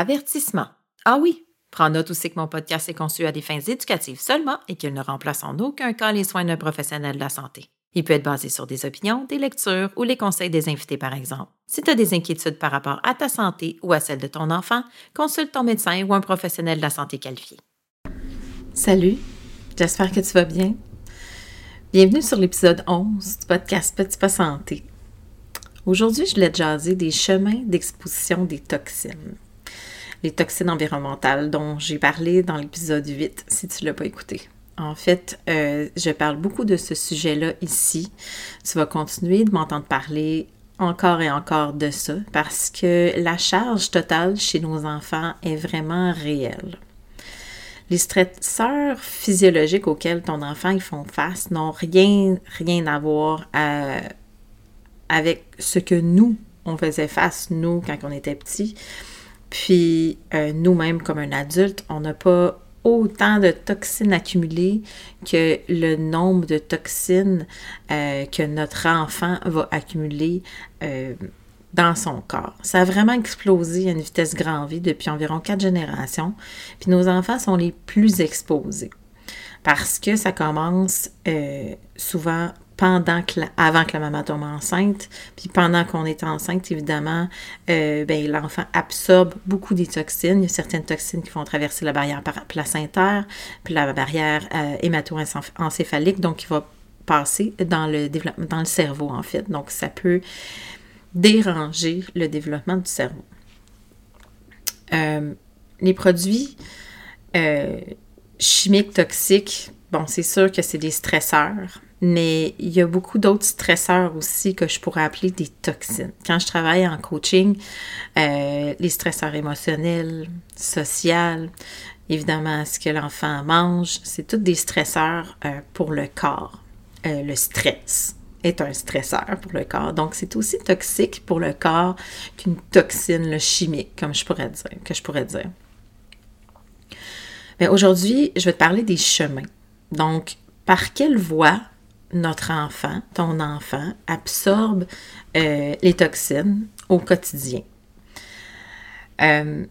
Avertissement. Ah oui, Prends note aussi que mon podcast est conçu à des fins éducatives seulement et qu'il ne remplace en aucun cas les soins d'un professionnel de la santé. Il peut être basé sur des opinions, des lectures ou les conseils des invités, par exemple. Si tu as des inquiétudes par rapport à ta santé ou à celle de ton enfant, consulte ton médecin ou un professionnel de la santé qualifié. Salut, j'espère que tu vas bien. Bienvenue sur l'épisode 11 du podcast Petit Pas Santé. Aujourd'hui, je voulais te jaser des chemins d'exposition des toxines les toxines environnementales dont j'ai parlé dans l'épisode 8, si tu ne l'as pas écouté. En fait, euh, je parle beaucoup de ce sujet-là ici. Tu vas continuer de m'entendre parler encore et encore de ça parce que la charge totale chez nos enfants est vraiment réelle. Les stresseurs physiologiques auxquels ton enfant ils font face n'ont rien, rien à voir euh, avec ce que nous, on faisait face, nous, quand on était petits. Puis euh, nous-mêmes, comme un adulte, on n'a pas autant de toxines accumulées que le nombre de toxines euh, que notre enfant va accumuler euh, dans son corps. Ça a vraiment explosé à une vitesse grand V depuis environ quatre générations. Puis nos enfants sont les plus exposés parce que ça commence souvent pendant que avant que la maman tombe enceinte. Puis pendant qu'on est enceinte, évidemment, euh, ben, l'enfant absorbe beaucoup des toxines. Il y a certaines toxines qui vont traverser la barrière placentaire, puis la barrière euh, hémato-encéphalique, donc qui va passer dans le dans le cerveau, en fait. Donc, ça peut déranger le développement du cerveau. Euh, les produits chimiques toxiques, bon, c'est sûr que c'est des stresseurs mais il y a beaucoup d'autres stresseurs aussi que je pourrais appeler des toxines. Quand je travaille en coaching, euh, les stresseurs émotionnels, sociaux, évidemment ce que l'enfant mange, c'est tous des stresseurs euh, pour le corps. Euh, le stress est un stresseur pour le corps. Donc, c'est aussi toxique pour le corps qu'une toxine chimique, comme je pourrais dire, que je pourrais dire. Aujourd'hui, je vais te parler des chemins. Donc, par quelle voie notre enfant, ton enfant, absorbe euh, les toxines au quotidien. Euh,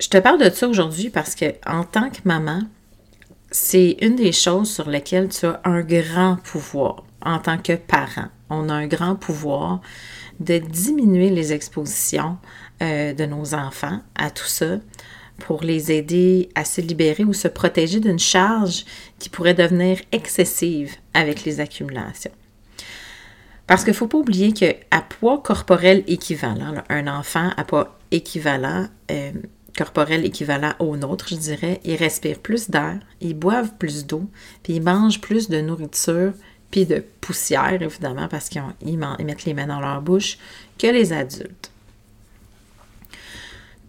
je te parle de ça aujourd'hui parce que en tant que maman, c'est une des choses sur lesquelles tu as un grand pouvoir en tant que parent. On a un grand pouvoir de diminuer les expositions euh, de nos enfants à tout ça, pour les aider à se libérer ou se protéger d'une charge qui pourrait devenir excessive avec les accumulations. Parce qu'il ne faut pas oublier qu'à poids corporel équivalent, un enfant à poids équivalent, euh, corporel équivalent au nôtre, je dirais, il respire plus d'air, il boivent plus d'eau, puis il mange plus de nourriture, puis de poussière, évidemment, parce qu'ils mettent les mains dans leur bouche, que les adultes.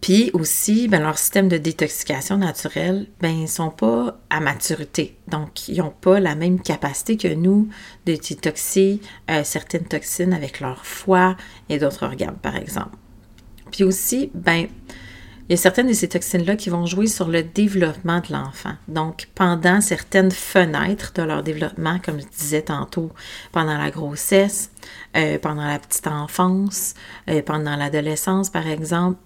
Puis aussi, ben, leur système de détoxication naturelle, ben, ils sont pas à maturité. Donc, ils n'ont pas la même capacité que nous de détoxier euh, certaines toxines avec leur foie et d'autres organes, par exemple. Puis aussi, ben, il y a certaines de ces toxines-là qui vont jouer sur le développement de l'enfant. Donc, pendant certaines fenêtres de leur développement, comme je disais tantôt, pendant la grossesse, euh, pendant la petite enfance, euh, pendant l'adolescence, par exemple,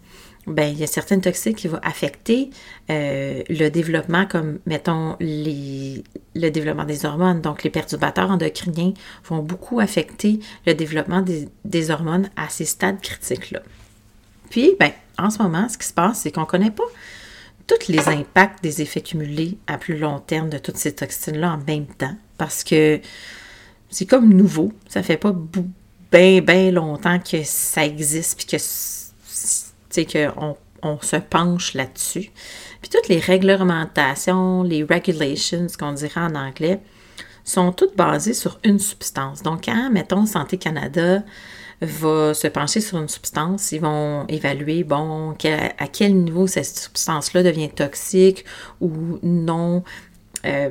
ben, il y a certaines toxines qui vont affecter euh, le développement, comme, mettons, les, le développement des hormones. Donc, les perturbateurs endocriniens vont beaucoup affecter le développement des, des hormones à ces stades critiques-là. Puis, ben, en ce moment, ce qui se passe, c'est qu'on ne connaît pas tous les impacts des effets cumulés à plus long terme de toutes ces toxines-là en même temps, parce que c'est comme nouveau. Ça fait pas bien, bien longtemps que ça existe, puis que, qu'on on se penche là-dessus. Puis toutes les réglementations, les regulations, qu'on dirait en anglais, sont toutes basées sur une substance. Donc, quand, mettons, Santé Canada va se pencher sur une substance, ils vont évaluer, bon, à quel niveau cette substance-là devient toxique ou non, euh,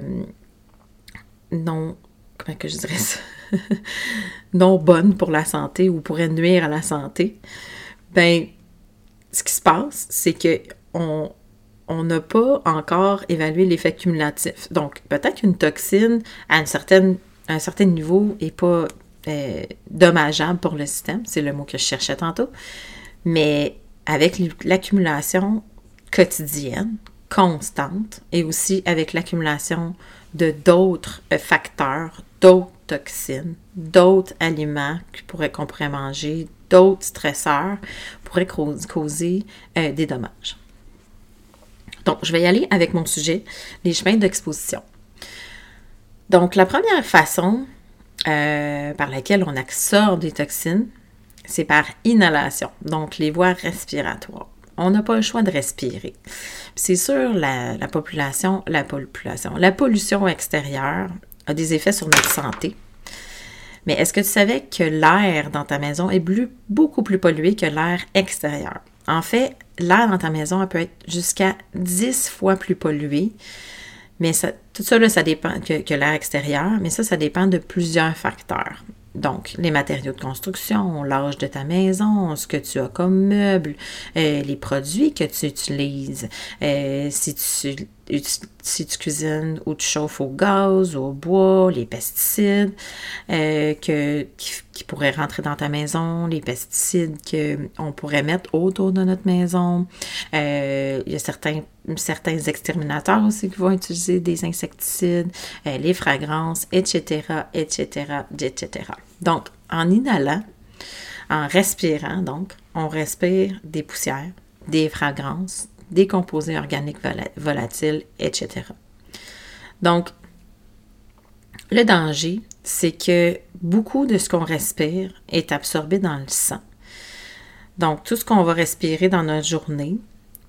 non, comment que je dirais ça, non bonne pour la santé ou pourrait nuire à la santé. Ben, ce qui se passe, c'est que on, n'a pas encore évalué l'effet cumulatif. Donc, peut-être qu'une toxine à, un certain niveau n'est pas euh, dommageable pour le système, c'est le mot que je cherchais tantôt, mais avec l'accumulation quotidienne, constante, et aussi avec l'accumulation de d'autres euh, facteurs, d'autres toxines, d'autres aliments qu'on pourrait, manger, d'autres stresseurs, pourraient causer euh, des dommages. Donc, je vais y aller avec mon sujet, les chemins d'exposition. Donc, la première façon euh, par laquelle on absorbe des toxines, c'est par inhalation, donc les voies respiratoires. On n'a pas le choix de respirer. C'est sûr, la, population, la population, la pollution extérieure a des effets sur notre santé. Mais est-ce que tu savais que l'air dans ta maison est beaucoup plus pollué que l'air extérieur? En fait, l'air dans ta maison peut être jusqu'à 10 fois plus pollué mais ça, tout ça, ça dépend que, que l'air extérieur, mais ça, ça dépend de plusieurs facteurs. Donc, les matériaux de construction, l'âge de ta maison, ce que tu as comme meuble, euh, les produits que tu utilises, euh, si, tu, si tu cuisines ou tu chauffes au gaz, au bois, les pesticides euh, que, qui, pourraient rentrer dans ta maison, les pesticides qu'on pourrait mettre autour de notre maison. il y a certains certains exterminateurs aussi qui vont utiliser des insecticides, euh, les fragrances, etc., etc., etc. Donc, en inhalant, en respirant, donc, on respire des poussières, des fragrances, des composés organiques volatiles, etc. Donc, le danger, c'est que beaucoup de ce qu'on respire est absorbé dans le sang. Donc, tout ce qu'on va respirer dans notre journée,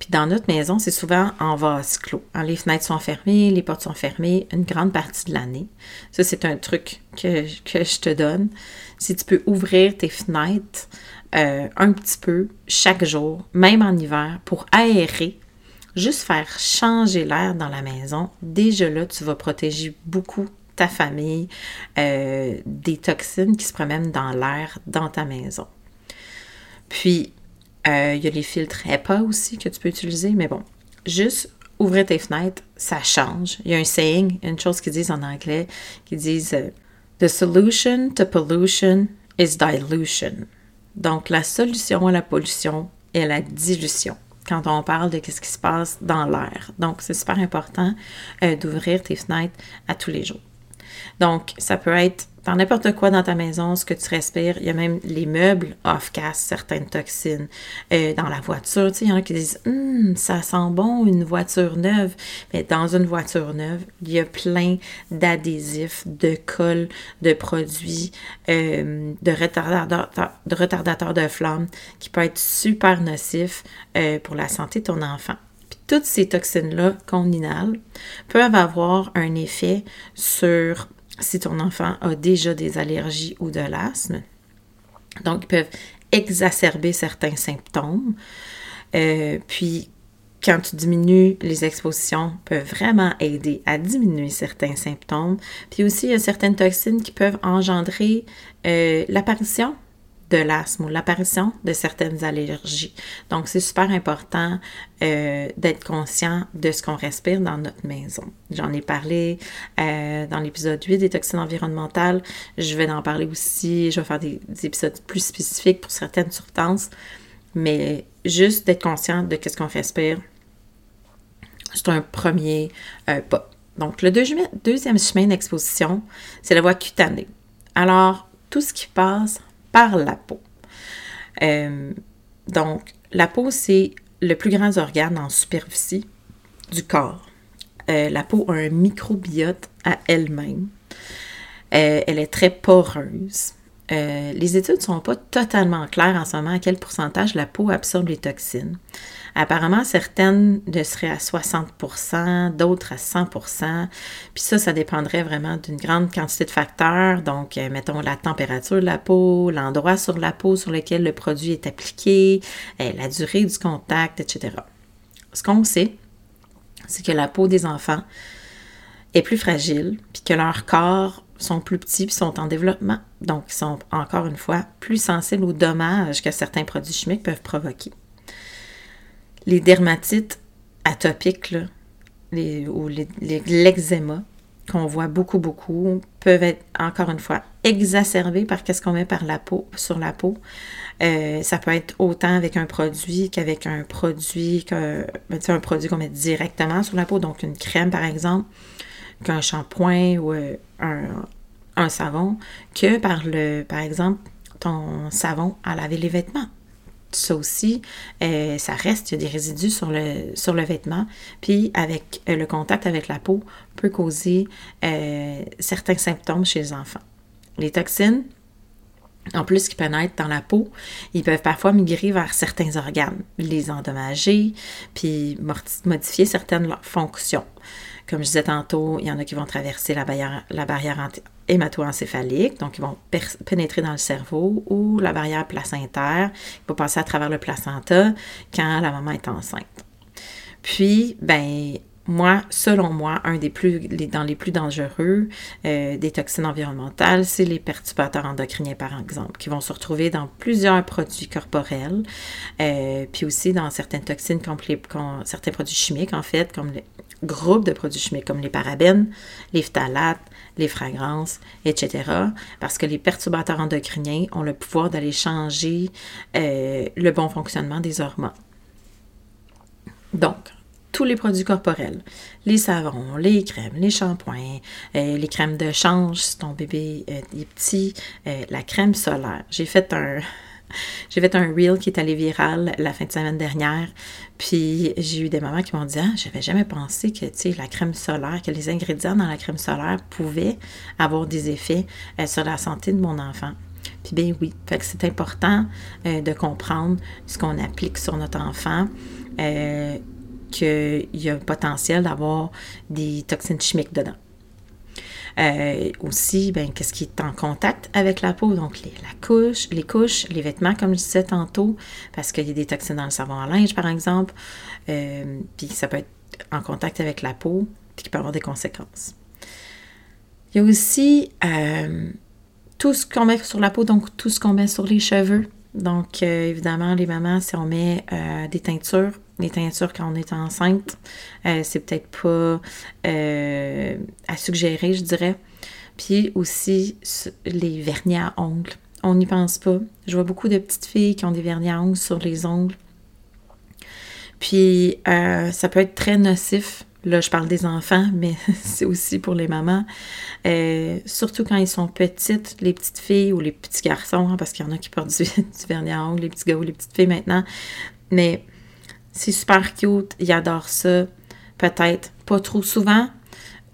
puis dans notre maison, c'est souvent en vase clos. Hein, les fenêtres sont fermées, les portes sont fermées une grande partie de l'année. Ça, c'est un truc que, je te donne. Si tu peux ouvrir tes fenêtres euh, un petit peu chaque jour, même en hiver, pour aérer, juste faire changer l'air dans la maison, déjà là, tu vas protéger beaucoup ta famille euh, des toxines qui se promènent dans l'air dans ta maison. Puis, euh, il y a les filtres HEPA aussi que tu peux utiliser, mais bon, juste ouvrir tes fenêtres, ça change. Il y a un saying, une chose qu'ils disent en anglais, qui disent The solution to pollution is dilution. Donc, la solution à la pollution est la dilution quand on parle de ce qui se passe dans l'air. Donc, c'est super important euh, d'ouvrir tes fenêtres à tous les jours. Donc, ça peut être dans n'importe quoi dans ta maison, ce que tu respires. Il y a même les meubles off-cast certaines toxines. Euh, dans la voiture, il y en a qui disent hum, ça sent bon une voiture neuve. Mais dans une voiture neuve, il y a plein d'adhésifs, de colle, de produits, euh, de, retardateurs, de retardateurs de flamme qui peuvent être super nocifs euh, pour la santé de ton enfant toutes ces toxines-là qu'on inhale peuvent avoir un effet sur si ton enfant a déjà des allergies ou de l'asthme. Donc, ils peuvent exacerber certains symptômes. puis, quand tu diminues les expositions, peuvent vraiment aider à diminuer certains symptômes. Puis aussi, il y a certaines toxines qui peuvent engendrer l'apparition de l'asthme ou l'apparition de certaines allergies. Donc, c'est super important euh, d'être conscient de ce qu'on respire dans notre maison. J'en ai parlé euh, dans l'épisode 8 des toxines environnementales. Je vais en parler aussi. Je vais faire des, épisodes plus spécifiques pour certaines substances. Mais juste d'être conscient de ce qu'on respire, c'est un premier euh, pas. Donc, le deuxième chemin d'exposition, c'est la voie cutanée. Alors, tout ce qui passe par la peau. Euh, donc, la peau, c'est le plus grand organe en superficie du corps. Euh, la peau a un microbiote à elle-même. Euh, elle est très poreuse. les études ne sont pas totalement claires en ce moment à quel pourcentage la peau absorbe les toxines. Apparemment, certaines le seraient à 60% d'autres à 100% Puis ça, ça dépendrait vraiment d'une grande quantité de facteurs. Donc, euh, mettons la température de la peau, l'endroit sur la peau sur lequel le produit est appliqué, euh, la durée du contact, etc. Ce qu'on sait, c'est que la peau des enfants est plus fragile, puis que leurs corps sont plus petits puis sont en développement. Donc, ils sont encore une fois plus sensibles aux dommages que certains produits chimiques peuvent provoquer les dermatites atopiques, les, ou l'eczéma, qu'on voit beaucoup, beaucoup, peuvent être, encore une fois, exacerbés par qu'est-ce qu'on met par la peau, sur la peau. Euh, ça peut être autant avec un produit qu'avec un produit, que, ben, un produit qu'on met directement sur la peau, donc une crème par exemple, qu'un shampoing ou euh, un, un, savon, que par le, par exemple, ton savon à laver les vêtements ça aussi, euh, ça reste, il y a des résidus sur le, vêtement. Puis avec euh, le contact avec la peau peut causer euh, certains symptômes chez les enfants. Les toxines, en plus qui pénètrent dans la peau, ils peuvent parfois migrer vers certains organes, les endommager, puis modifier certaines fonctions. Comme je disais tantôt, il y en a qui vont traverser la barrière, la hémato-encéphalique, donc ils vont pénétrer dans le cerveau, ou la barrière placentaire, qui va passer à travers le placenta quand la maman est enceinte. Puis, ben, moi, selon moi, un des plus, dans les plus dangereux euh, des toxines environnementales, c'est les perturbateurs endocriniens, par exemple, qui vont se retrouver dans plusieurs produits corporels, euh, puis aussi dans certaines toxines, comme, certains produits chimiques, en fait, comme les groupes de produits chimiques, comme les parabènes, les phtalates, les fragrances, etc. Parce que les perturbateurs endocriniens ont le pouvoir d'aller changer euh, le bon fonctionnement des hormones. Donc, tous les produits corporels, les savons, les crèmes, les shampoings, euh, les crèmes de change si ton bébé euh, est petit, euh, la crème solaire. J'ai fait un j'ai fait un reel qui est allé viral la fin de semaine dernière. Puis j'ai eu des mamans qui m'ont dit Ah, j'avais jamais pensé que la crème solaire, que les ingrédients dans la crème solaire pouvaient avoir des effets sur la santé de mon enfant. Puis bien oui, c'est important de comprendre ce qu'on applique sur notre enfant qu'il y a un potentiel d'avoir des toxines chimiques dedans. Euh, aussi, ben, qu'est-ce qui est en contact avec la peau? Donc, les, la couche, les couches, les vêtements, comme je disais tantôt, parce qu'il y a des toxines dans le savon à linge, par exemple. Euh, puis ça peut être en contact avec la peau, puis qui peut avoir des conséquences. Il y a aussi euh, tout ce qu'on met sur la peau, donc tout ce qu'on met sur les cheveux. Donc, évidemment, les mamans, si on met des teintures, les teintures quand on est enceinte, euh, c'est peut-être pas euh, à suggérer, je dirais. Puis aussi les vernis à ongles. On n'y pense pas. Je vois beaucoup de petites filles qui ont des vernis à ongles sur les ongles. Puis euh, ça peut être très nocif. Là, je parle des enfants, mais c'est aussi pour les mamans. surtout quand ils sont petites, les petites filles ou les petits garçons, hein, parce qu'il y en a qui portent du, du vernis à ongles, les petits gars ou les petites filles maintenant. Mais c'est super cute, ils adorent ça. Peut-être pas trop souvent,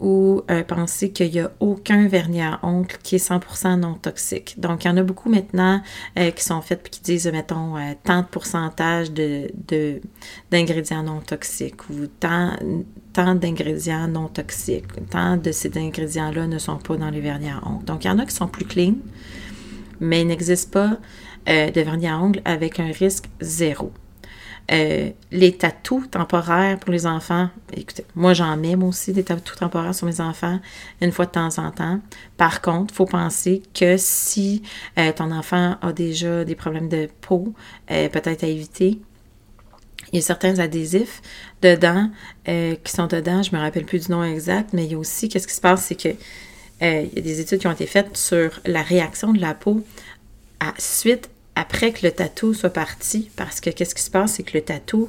ou euh, penser qu'il n'y a aucun vernis à ongles qui est 100% non toxique. Donc, il y en a beaucoup maintenant euh, qui sont faits et qui disent, mettons, euh, tant de pourcentage d'ingrédients non toxiques ou tant, tant d'ingrédients non toxiques. Tant de ces ingrédients-là ne sont pas dans les vernis à ongles. Donc, il y en a qui sont plus clean, mais il n'existe pas de vernis à ongles avec un risque zéro. Euh, les tatous temporaires pour les enfants, écoutez, moi j'en mets aussi des tatous temporaires sur mes enfants une fois de temps en temps. Par contre, il faut penser que si euh, ton enfant a déjà des problèmes de peau, euh, peut-être à éviter. Il y a certains adhésifs dedans qui sont dedans, je me rappelle plus du nom exact, mais il y a aussi, qu'est-ce qui se passe, c'est que il y a des études qui ont été faites sur la réaction de la peau à, suite après que le tatou soit parti, parce que qu'est-ce qui se passe, c'est que le tatou,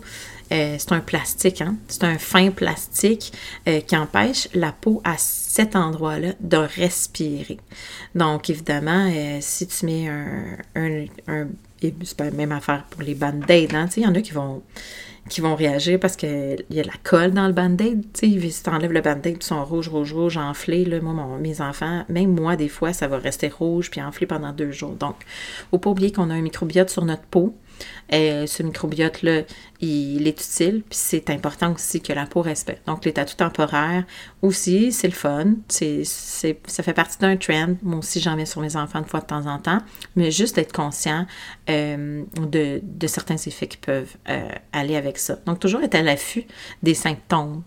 euh, c'est un plastique, hein? c'est un fin plastique euh, qui empêche la peau à cet endroit-là de respirer. Donc, évidemment, euh, si tu mets un, un, c'est pas la même affaire pour les band-aids, hein? il y en a qui vont qui vont réagir parce qu'il y a la colle dans le band-aid. Si tu enlèves le band-aid, ils sont rouges, rouges, rouges, enflés. Moi, mes enfants, même moi, des fois, ça va rester rouge puis enflé pendant deux jours. Donc, faut pas oublier qu'on a un microbiote sur notre peau. Et ce microbiote-là, il est utile, puis c'est important aussi que la peau respecte. Donc, les tatous temporaires aussi, c'est le fun. Ça fait partie d'un trend. Moi aussi, j'en mets sur mes enfants une fois de temps en temps. Mais juste être conscient euh, de, de, certains effets qui peuvent euh, aller avec ça. Donc, toujours être à l'affût des symptômes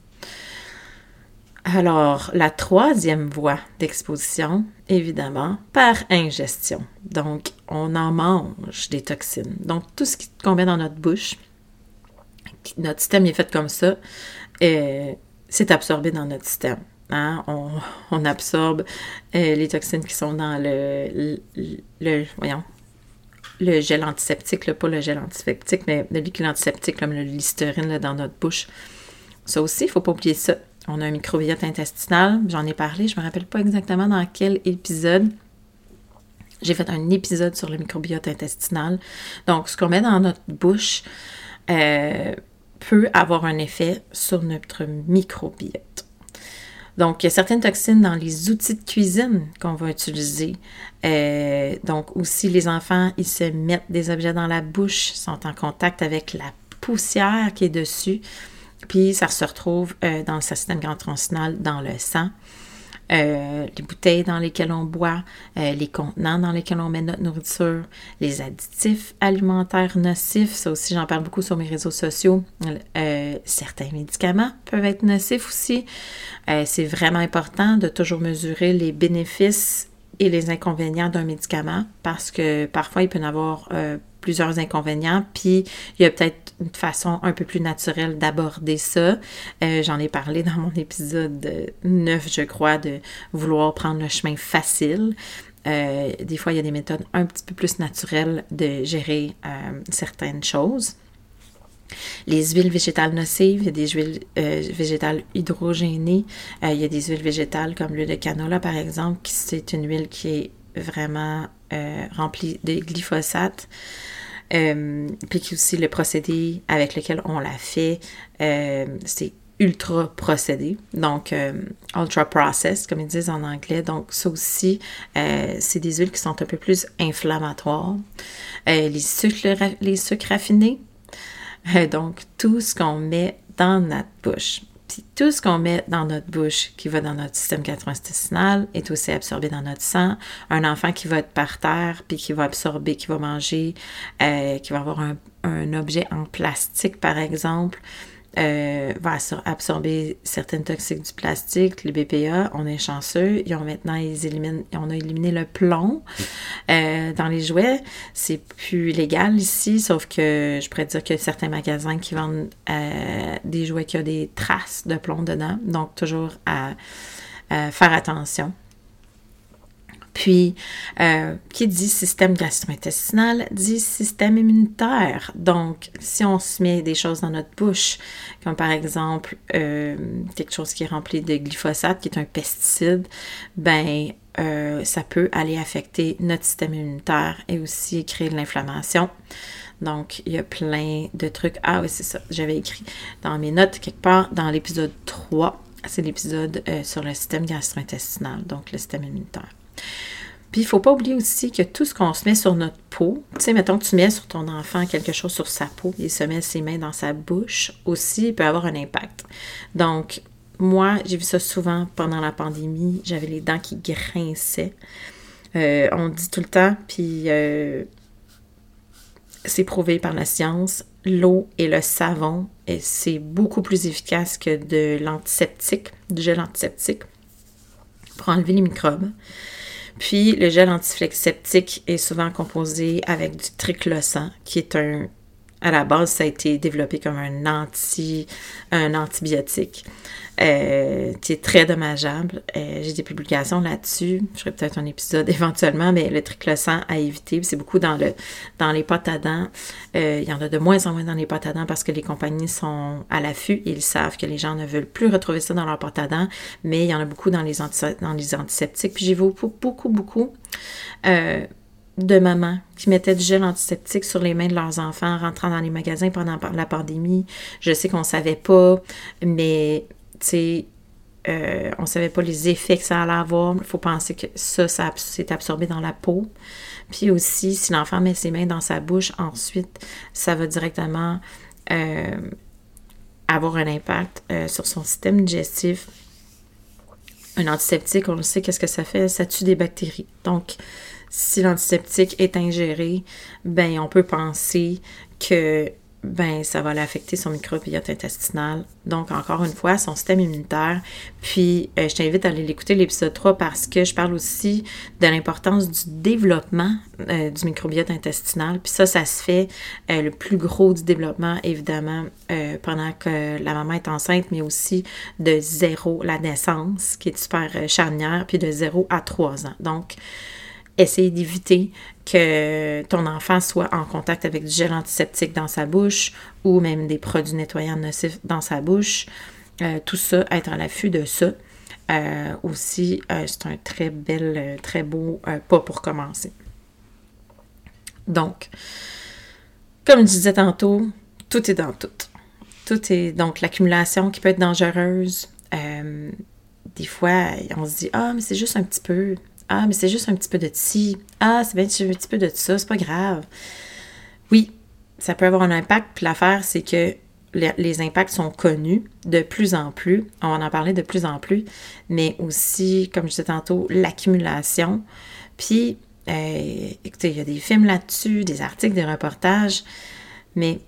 alors, la troisième voie d'exposition, évidemment, par ingestion. Donc, on en mange des toxines. Donc, tout ce qui qu'on met dans notre bouche, notre système est fait comme ça, et c'est absorbé dans notre système. Hein. On, absorbe euh, les toxines qui sont dans le, le, voyons, le gel antiseptique, pas le gel antiseptique, mais le liquide antiseptique, comme le listerine dans notre bouche. Ça aussi, il ne faut pas oublier ça. On a un microbiote intestinal, j'en ai parlé, je ne me rappelle pas exactement dans quel épisode. J'ai fait un épisode sur le microbiote intestinal. Donc, ce qu'on met dans notre bouche euh, peut avoir un effet sur notre microbiote. Donc, il y a certaines toxines dans les outils de cuisine qu'on va utiliser. Euh, donc, aussi, les enfants, ils se mettent des objets dans la bouche, sont en contact avec la poussière qui est dessus. Puis ça se retrouve euh, dans le système gastro-intestinal, dans le sang. Euh, les bouteilles dans lesquelles on boit, euh, les contenants dans lesquels on met notre nourriture, les additifs alimentaires nocifs, ça aussi j'en parle beaucoup sur mes réseaux sociaux. certains médicaments peuvent être nocifs aussi. c'est vraiment important de toujours mesurer les bénéfices et les inconvénients d'un médicament parce que parfois il peut y avoir plusieurs inconvénients, puis il y a peut-être une façon un peu plus naturelle d'aborder ça. Euh, j'en ai parlé dans mon épisode 9, je crois, de vouloir prendre le chemin facile. Euh, des fois, il y a des méthodes un petit peu plus naturelles de gérer euh, certaines choses. Les huiles végétales nocives, il y a des huiles végétales hydrogénées, il y a des huiles végétales comme l'huile de canola par exemple, qui c'est une huile qui est vraiment remplie de glyphosate. Euh, puis aussi le procédé avec lequel on l'a fait, euh, c'est ultra procédé, donc euh, ultra processed, comme ils disent en anglais. Donc, ça aussi, c'est des huiles qui sont un peu plus inflammatoires. les, sucres, les sucres raffinés, donc tout ce qu'on met dans notre bouche. Tout ce qu'on met dans notre bouche qui va dans notre système gastro-intestinal est aussi absorbé dans notre sang. Un enfant qui va être par terre, puis qui va absorber, qui va manger, euh, qui va avoir un objet en plastique, par exemple, euh, va absorber certaines toxiques du plastique, les BPA. On est chanceux. Ils maintenant, ils éliminent, on a éliminé le plomb euh, dans les jouets. C'est plus légal ici, sauf que je pourrais dire a certains magasins qui vendent euh, des jouets qui ont des traces de plomb dedans. Donc, toujours à faire attention. Puis, euh, qui dit système gastro-intestinal dit système immunitaire. Donc, si on se met des choses dans notre bouche, comme par exemple euh, quelque chose qui est rempli de glyphosate, qui est un pesticide, ben euh, ça peut aller affecter notre système immunitaire et aussi créer de l'inflammation. Donc, il y a plein de trucs. Ah oui, c'est ça. J'avais écrit dans mes notes quelque part dans l'épisode 3. C'est l'épisode sur le système gastro-intestinal, donc le système immunitaire. Puis il ne faut pas oublier aussi que tout ce qu'on se met sur notre peau, tu sais, mettons que tu mets sur ton enfant quelque chose sur sa peau, il se met ses mains dans sa bouche aussi, il peut avoir un impact. Donc, moi, j'ai vu ça souvent pendant la pandémie, j'avais les dents qui grinçaient. Euh, on dit tout le temps, puis euh, c'est prouvé par la science, l'eau et le savon, c'est beaucoup plus efficace que de l'antiseptique, du gel antiseptique, pour enlever les microbes. Puis le gel antiseptique est souvent composé avec du triclosan, qui est un à la base, ça a été développé comme un, anti, un antibiotique euh, qui est très dommageable. Euh, j'ai des publications là-dessus. Je ferai peut-être un épisode éventuellement, mais le triclosan à éviter. C'est beaucoup dans, le, dans les pâtes à dents. Euh, il y en a de moins en moins dans les pâtes à dents parce que les compagnies sont à l'affût ils savent que les gens ne veulent plus retrouver ça dans leurs pâtes à dents, mais il y en a beaucoup dans les, dans les antiseptiques. Puis j'ai vu beaucoup, beaucoup, beaucoup de mamans qui mettaient du gel antiseptique sur les mains de leurs enfants rentrant dans les magasins pendant la pandémie. Je sais qu'on ne savait pas, mais tu sais, euh, on ne savait pas les effets que ça allait avoir. Il faut penser que ça, ça s'est absorbé dans la peau. Puis aussi, si l'enfant met ses mains dans sa bouche, ensuite, ça va directement euh, avoir un impact euh, sur son système digestif. Un antiseptique, on le sait, qu'est-ce que ça fait? Ça tue des bactéries. Donc, si l'antiseptique est ingéré, ben on peut penser que ben ça va l'affecter son microbiote intestinal. Donc, encore une fois, son système immunitaire. Puis, euh, je t'invite à aller l'écouter, l'épisode 3, parce que je parle aussi de l'importance du développement euh, du microbiote intestinal. Puis ça, ça se fait euh, le plus gros du développement, évidemment, pendant que la maman est enceinte, mais aussi de zéro la naissance, qui est super charnière, puis de 0 à 3 ans. Donc, essayer d'éviter que ton enfant soit en contact avec du gel antiseptique dans sa bouche ou même des produits nettoyants nocifs dans sa bouche. Euh, tout ça, être à l'affût de ça. Euh, aussi, euh, c'est un très bel, très beau pas pour commencer. Donc, comme je disais tantôt, tout est dans tout. Tout est donc l'accumulation qui peut être dangereuse. des fois, on se dit Ah, mais c'est juste un petit peu. Ah, mais c'est juste un petit peu de ci. Ah, c'est bien un petit peu de ça, c'est pas grave. Oui, ça peut avoir un impact. Puis l'affaire, c'est que les, impacts sont connus de plus en plus. On va en parler de plus en plus. Mais aussi, comme je disais tantôt, l'accumulation. Puis, euh, écoutez, il y a des films là-dessus, des articles, des reportages. Mais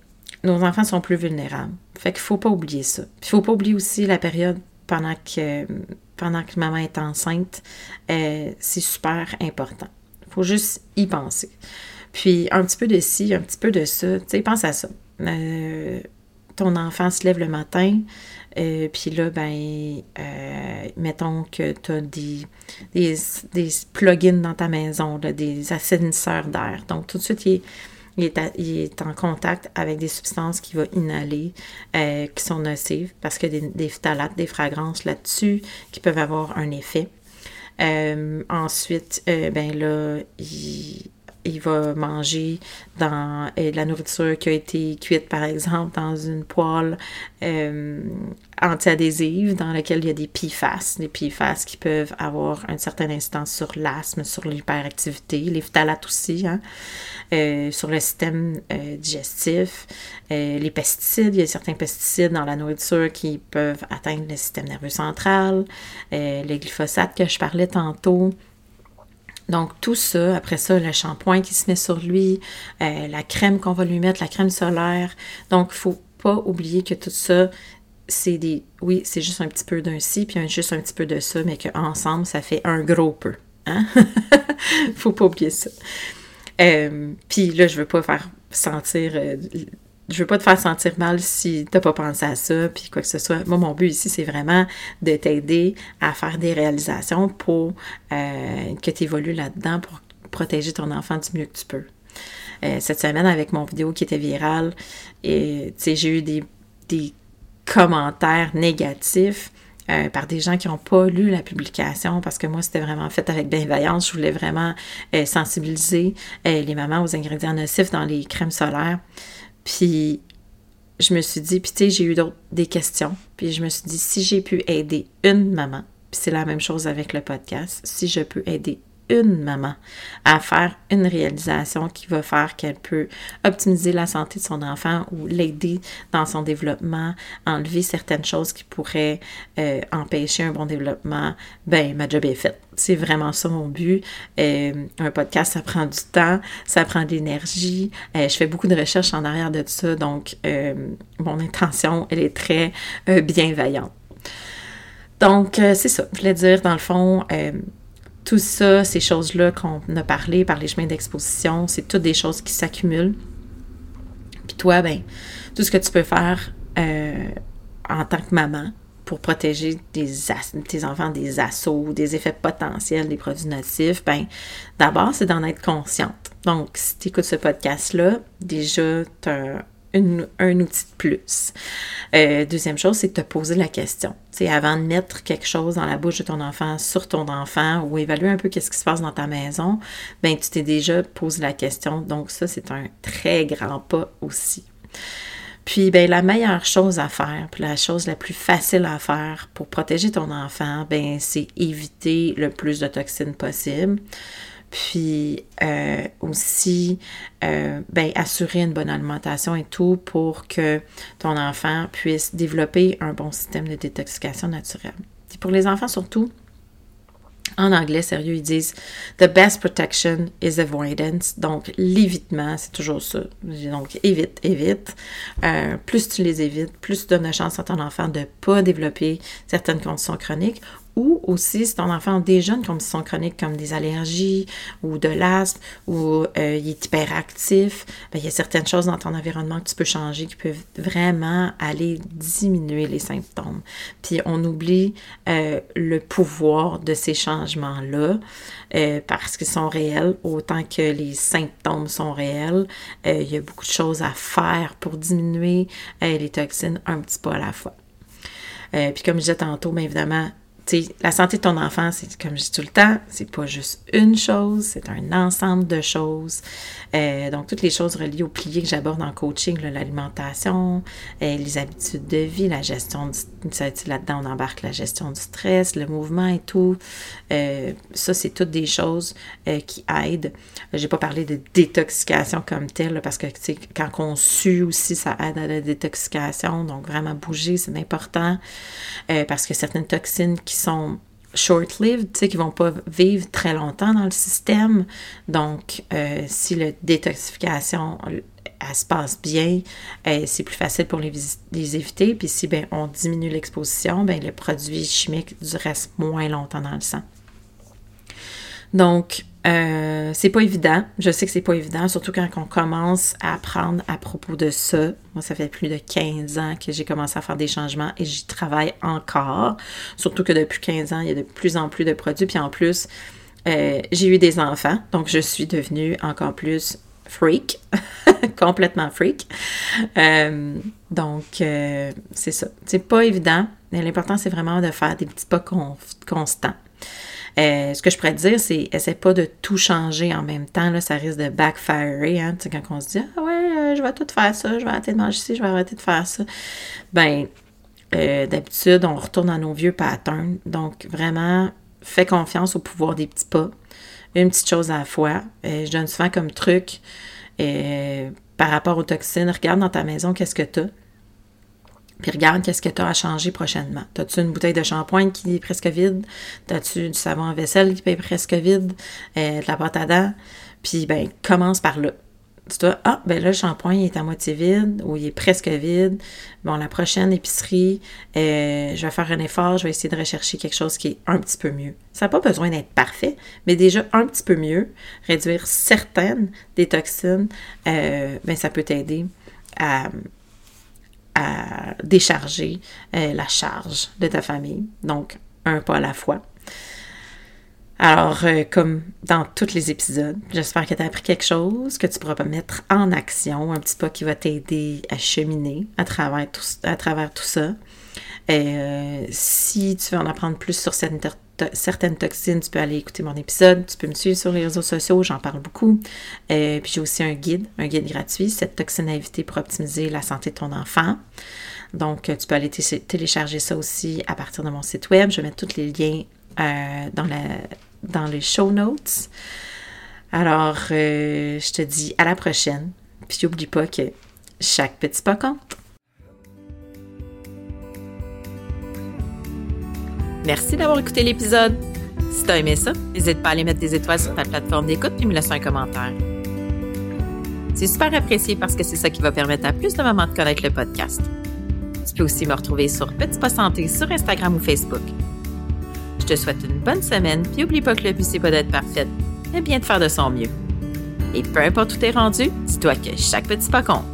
nos enfants sont plus vulnérables. Fait qu'il ne faut pas oublier ça. Il ne faut pas oublier aussi la période pendant que pendant que maman est enceinte, euh, c'est super important. Il faut juste y penser. Puis un petit peu de ci, un petit peu de ça. Tu sais, pense à ça. Euh, ton enfant se lève le matin, euh, puis là, ben, mettons que tu as des, des, des, plugins dans ta maison, des assainisseurs d'air. Donc, tout de suite, il est il est, en contact avec des substances qu'il va inhaler euh, qui sont nocives parce qu'il y a des, des phtalates, des fragrances là-dessus qui peuvent avoir un effet. Euh, ensuite, euh, ben là, il, il va manger dans euh, la nourriture qui a été cuite, par exemple, dans une poêle euh, anti-adhésive dans laquelle il y a des PFAS, des PFAS qui peuvent avoir une certaine instance sur l'asthme, sur l'hyperactivité, les phtalates aussi, hein, euh, sur le système digestif, les pesticides, il y a certains pesticides dans la nourriture qui peuvent atteindre le système nerveux central, les glyphosates que je parlais tantôt, donc tout ça, après ça, le shampoing qui se met sur lui, euh, la crème qu'on va lui mettre, la crème solaire. Donc il faut pas oublier que tout ça, c'est des... Oui, c'est juste un petit peu d'un ci, puis juste un petit peu de ça, mais qu'ensemble, ça fait un gros peu. Hein? faut pas oublier ça. Euh, puis là, je veux pas faire sentir euh, je veux pas te faire sentir mal si t'as pas pensé à ça, puis quoi que ce soit. Moi, mon but ici, c'est vraiment de t'aider à faire des réalisations pour euh, que tu évolues là-dedans pour protéger ton enfant du mieux que tu peux. Euh, cette semaine, avec mon vidéo qui était virale, et j'ai eu des, commentaires négatifs euh, par des gens qui n'ont pas lu la publication parce que moi, c'était vraiment fait avec bienveillance. Je voulais vraiment sensibiliser les mamans aux ingrédients nocifs dans les crèmes solaires. Puis je me suis dit, puis tu sais, j'ai eu des questions, puis je me suis dit, si j'ai pu aider une maman, puis c'est la même chose avec le podcast, si je peux aider une maman à faire une réalisation qui va faire qu'elle peut optimiser la santé de son enfant ou l'aider dans son développement, enlever certaines choses qui pourraient euh, empêcher un bon développement, ben ma job est faite. C'est vraiment ça mon but. Euh, un podcast, ça prend du temps, ça prend de l'énergie. Euh, je fais beaucoup de recherches en arrière de ça, donc mon intention, elle est très bienveillante. Donc, c'est ça. Je voulais dire, dans le fond, tout ça, ces choses-là qu'on a parlé par les chemins d'exposition, c'est toutes des choses qui s'accumulent. Puis toi, ben, tout ce que tu peux faire euh, en tant que maman pour protéger tes enfants des assauts, des effets potentiels des produits nocifs, ben, d'abord, c'est d'en être consciente. Donc, si tu écoutes ce podcast-là, déjà, tu as un outil de plus. Euh, deuxième chose, c'est de te poser la question. C'est avant de mettre quelque chose dans la bouche de ton enfant, sur ton enfant, ou évaluer un peu qu'est-ce qui se passe dans ta maison, ben tu t'es déjà posé la question. Donc ça, c'est un très grand pas aussi. Puis, ben, la meilleure chose à faire, puis la chose la plus facile à faire pour protéger ton enfant, ben, c'est éviter le plus de toxines possible puis euh, aussi euh, ben, assurer une bonne alimentation et tout pour que ton enfant puisse développer un bon système de détoxication naturelle. Pour les enfants surtout, en anglais, sérieux, ils disent The best protection is avoidance. Donc, l'évitement, c'est toujours ça. Donc, évite, évite. Euh, plus tu les évites, plus tu donnes la chance à ton enfant de ne pas développer certaines conditions chroniques ou aussi si ton enfant a déjà une condition chronique comme des allergies ou de l'asthme ou euh, il est hyperactif, ben, il y a certaines choses dans ton environnement que tu peux changer qui peuvent vraiment aller diminuer les symptômes. Puis on oublie euh, le pouvoir de ces changements-là euh, parce qu'ils sont réels autant que les symptômes sont réels. il y a beaucoup de choses à faire pour diminuer les toxines un petit peu à la fois. puis comme je disais tantôt, bien évidemment, la santé de ton enfant, c'est comme je dis tout le temps, c'est pas juste une chose, c'est un ensemble de choses. Euh, donc, toutes les choses reliées aux piliers que j'aborde en coaching, l'alimentation, euh, les habitudes de vie, la gestion du là-dedans, on embarque la gestion du stress, le mouvement et tout. Euh, ça, c'est toutes des choses qui aident. J'ai pas parlé de détoxication comme telle, parce que quand on sue aussi, ça aide à la détoxication. Donc, vraiment bouger, c'est important. parce que certaines toxines qui sont short-lived, qui vont pas vivre très longtemps dans le système. Donc, euh, si la détoxification, elle se passe bien, euh, c'est plus facile pour les, les éviter. Puis si ben, on diminue l'exposition, ben, les produits chimiques restent moins longtemps dans le sang. Donc, euh, c'est pas évident. Je sais que c'est pas évident, surtout quand on commence à apprendre à propos de ça. Moi, ça fait plus de 15 ans que j'ai commencé à faire des changements et j'y travaille encore. Surtout que depuis 15 ans, il y a de plus en plus de produits. Puis en plus, euh, j'ai eu des enfants, donc je suis devenue encore plus freak, complètement freak. Euh, donc, c'est ça. C'est pas évident, mais l'important, c'est vraiment de faire des petits pas constants. Euh, ce que je pourrais te dire, c'est essaie pas de tout changer en même temps. Là, ça risque de backfire. Hein, quand on se dit Ah ouais, euh, je vais tout faire ça, je vais arrêter de manger ci, je vais arrêter de faire ça. Ben, euh, d'habitude, on retourne à nos vieux patterns. Donc, vraiment, fais confiance au pouvoir des petits pas. Une petite chose à la fois. je donne souvent comme truc par rapport aux toxines. Regarde dans ta maison qu'est-ce que tu as. Puis regarde qu'est-ce que tu as à changer prochainement. As-tu une bouteille de shampoing qui est presque vide? As-tu du savon à vaisselle qui est presque vide? Euh, de la pâte à dents? Puis, ben, commence par là. Tu dois, ah, ben là, le shampoing est à moitié vide ou il est presque vide. Bon, la prochaine épicerie, euh, je vais faire un effort, je vais essayer de rechercher quelque chose qui est un petit peu mieux. Ça n'a pas besoin d'être parfait, mais déjà un petit peu mieux, réduire certaines des toxines, euh, ben, ça peut t'aider à à décharger euh, la charge de ta famille. Donc, un pas à la fois. Alors, euh, comme dans tous les épisodes, j'espère que tu as appris quelque chose, que tu pourras mettre en action, un petit pas qui va t'aider à cheminer à travers tout, à travers tout ça. Euh, si tu veux en apprendre plus sur cette certaines toxines, tu peux aller écouter mon épisode, tu peux me suivre sur les réseaux sociaux, j'en parle beaucoup. Euh, puis j'ai aussi un guide, un guide gratuit, cette toxine à éviter pour optimiser la santé de ton enfant. Donc, tu peux aller télécharger ça aussi à partir de mon site web. Je vais mettre tous les liens euh, dans la dans les show notes. Alors, euh, je te dis à la prochaine. Puis n'oublie pas que chaque petit pas compte. Merci d'avoir écouté l'épisode. Si t'as aimé ça, n'hésite pas à aller mettre des étoiles sur ta plateforme d'écoute et me laisser un commentaire. C'est super apprécié parce que c'est ça qui va permettre à plus de mamans de connaître le podcast. Tu peux aussi me retrouver sur Petit Pas Santé sur Instagram ou Facebook. Je te souhaite une bonne semaine, puis n'oublie pas que le but c'est pas d'être parfaite, mais bien de faire de son mieux. Et peu importe où t'es rendu, dis-toi que chaque petit pas compte.